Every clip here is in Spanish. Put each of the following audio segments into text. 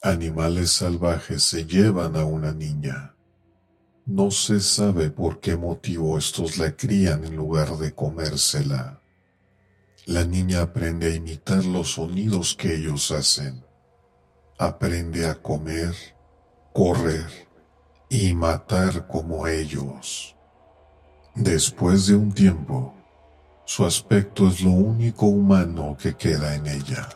Animales salvajes se llevan a una niña. No se sabe por qué motivo estos la crían en lugar de comérsela. La niña aprende a imitar los sonidos que ellos hacen. Aprende a comer, correr y matar como ellos. Después de un tiempo, su aspecto es lo único humano que queda en ella.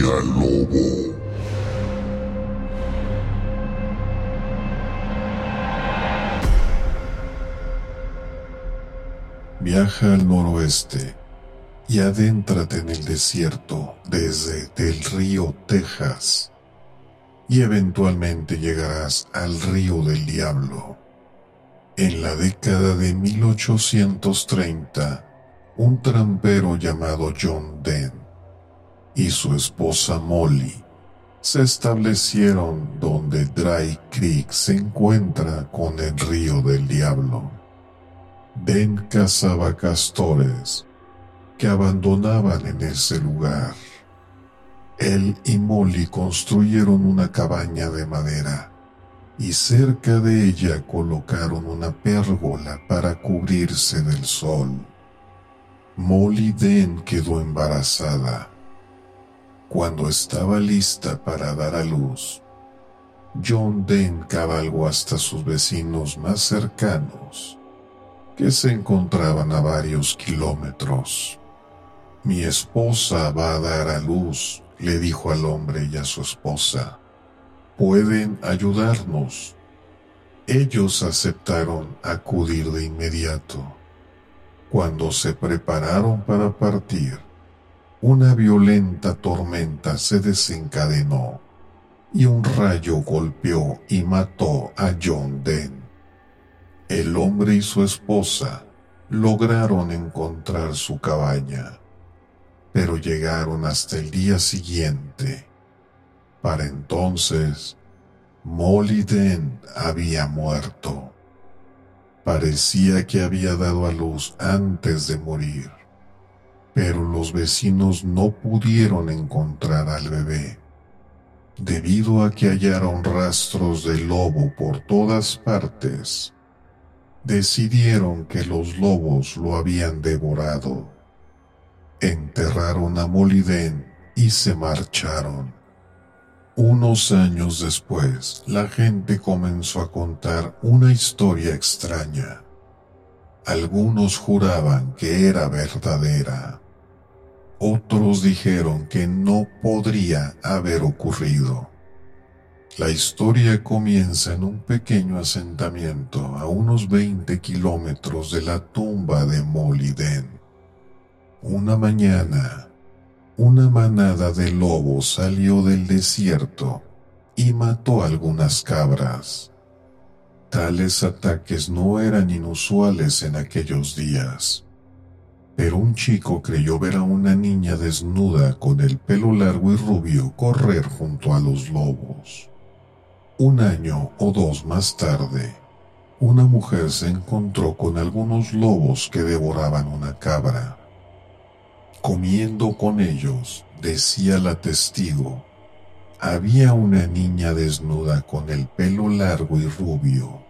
Lobo. Viaja al noroeste y adéntrate en el desierto desde el río Texas y eventualmente llegarás al río del diablo. En la década de 1830, un trampero llamado John Dent y su esposa Molly se establecieron donde Dry Creek se encuentra con el río del diablo. Den cazaba castores que abandonaban en ese lugar. Él y Molly construyeron una cabaña de madera y cerca de ella colocaron una pérgola para cubrirse del sol. Molly Den quedó embarazada cuando estaba lista para dar a luz, John Den cabalgó hasta sus vecinos más cercanos, que se encontraban a varios kilómetros. Mi esposa va a dar a luz, le dijo al hombre y a su esposa. Pueden ayudarnos. Ellos aceptaron acudir de inmediato. Cuando se prepararon para partir, una violenta tormenta se desencadenó y un rayo golpeó y mató a John Den. El hombre y su esposa lograron encontrar su cabaña, pero llegaron hasta el día siguiente. Para entonces, Molly Den había muerto. Parecía que había dado a luz antes de morir pero los vecinos no pudieron encontrar al bebé, debido a que hallaron rastros de lobo por todas partes. Decidieron que los lobos lo habían devorado. Enterraron a Moliden y se marcharon. Unos años después, la gente comenzó a contar una historia extraña. Algunos juraban que era verdadera. Otros dijeron que no podría haber ocurrido. La historia comienza en un pequeño asentamiento a unos 20 kilómetros de la tumba de Moliden. Una mañana, una manada de lobos salió del desierto y mató algunas cabras. Tales ataques no eran inusuales en aquellos días, pero un chico creyó ver a una niña desnuda con el pelo largo y rubio correr junto a los lobos. Un año o dos más tarde, una mujer se encontró con algunos lobos que devoraban una cabra. Comiendo con ellos, decía la testigo, había una niña desnuda con el pelo largo y rubio.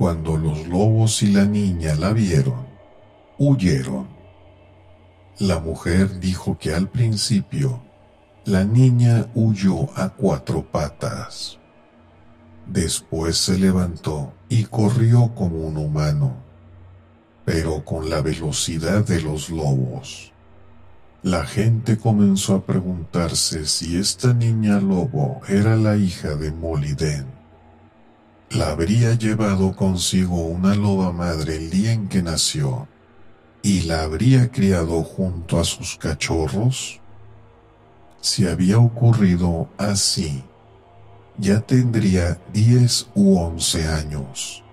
Cuando los lobos y la niña la vieron, huyeron. La mujer dijo que al principio la niña huyó a cuatro patas. Después se levantó y corrió como un humano, pero con la velocidad de los lobos. La gente comenzó a preguntarse si esta niña lobo era la hija de Molly Den. La habría llevado consigo una loba madre el día en que nació y la habría criado junto a sus cachorros. Si había ocurrido así, ya tendría 10 u 11 años.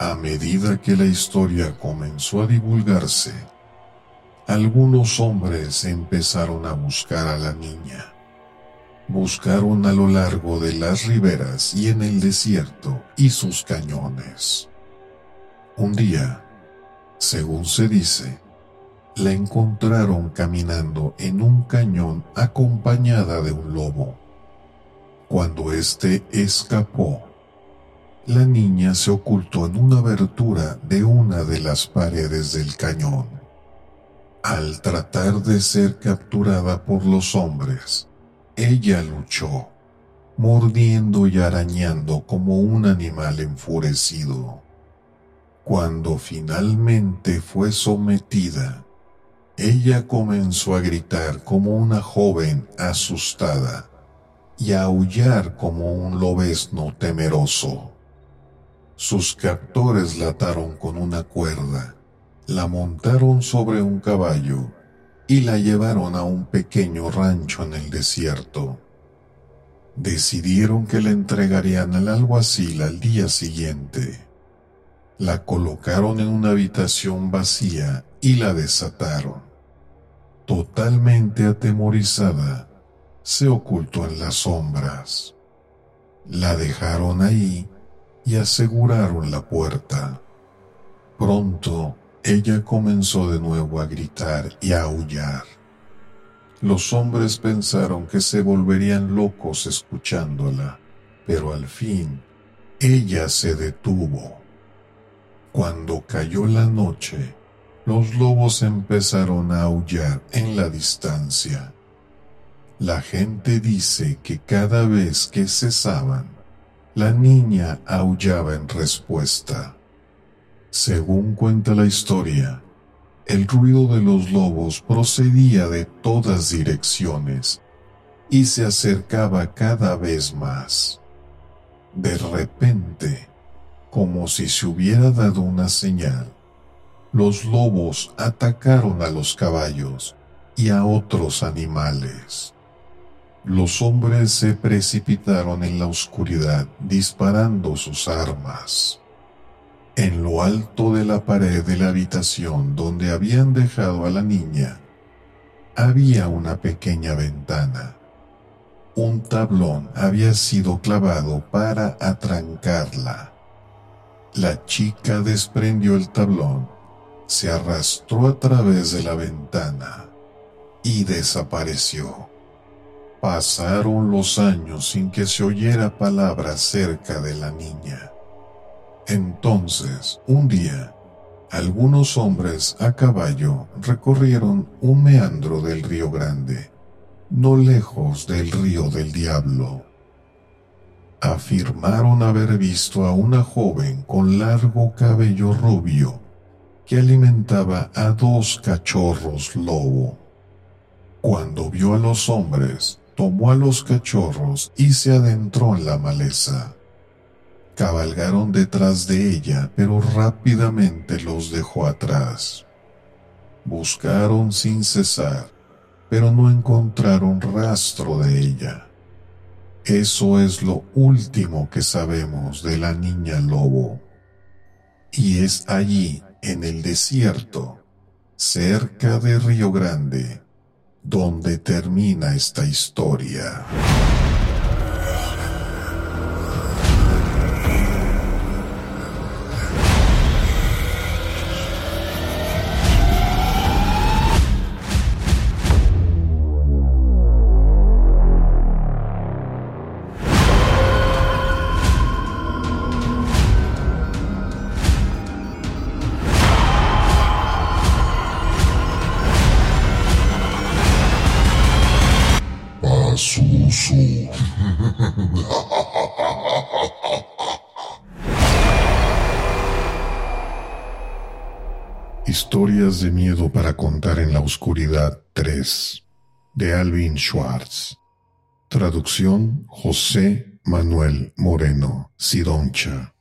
A medida que la historia comenzó a divulgarse, algunos hombres empezaron a buscar a la niña. Buscaron a lo largo de las riberas y en el desierto y sus cañones. Un día, según se dice, la encontraron caminando en un cañón acompañada de un lobo. Cuando éste escapó, la niña se ocultó en una abertura de una de las paredes del cañón al tratar de ser capturada por los hombres, ella luchó, mordiendo y arañando como un animal enfurecido. Cuando finalmente fue sometida, ella comenzó a gritar como una joven asustada y a aullar como un lobezno temeroso. Sus captores la ataron con una cuerda la montaron sobre un caballo y la llevaron a un pequeño rancho en el desierto. Decidieron que la entregarían al alguacil al día siguiente. La colocaron en una habitación vacía y la desataron. Totalmente atemorizada, se ocultó en las sombras. La dejaron ahí y aseguraron la puerta. Pronto ella comenzó de nuevo a gritar y a aullar. Los hombres pensaron que se volverían locos escuchándola, pero al fin ella se detuvo. Cuando cayó la noche, los lobos empezaron a aullar en la distancia. La gente dice que cada vez que cesaban, la niña aullaba en respuesta. Según cuenta la historia, el ruido de los lobos procedía de todas direcciones y se acercaba cada vez más. De repente, como si se hubiera dado una señal, los lobos atacaron a los caballos y a otros animales. Los hombres se precipitaron en la oscuridad disparando sus armas. En lo alto de la pared de la habitación donde habían dejado a la niña, había una pequeña ventana. Un tablón había sido clavado para atrancarla. La chica desprendió el tablón, se arrastró a través de la ventana y desapareció. Pasaron los años sin que se oyera palabra cerca de la niña. Entonces, un día, algunos hombres a caballo recorrieron un meandro del río Grande, no lejos del río del Diablo. Afirmaron haber visto a una joven con largo cabello rubio que alimentaba a dos cachorros lobo. Cuando vio a los hombres, tomó a los cachorros y se adentró en la maleza. Cabalgaron detrás de ella, pero rápidamente los dejó atrás. Buscaron sin cesar, pero no encontraron rastro de ella. Eso es lo último que sabemos de la niña lobo. Y es allí, en el desierto, cerca de Río Grande, donde termina esta historia. Historias de miedo para contar en la oscuridad 3 de Alvin Schwartz. Traducción José Manuel Moreno Sidoncha.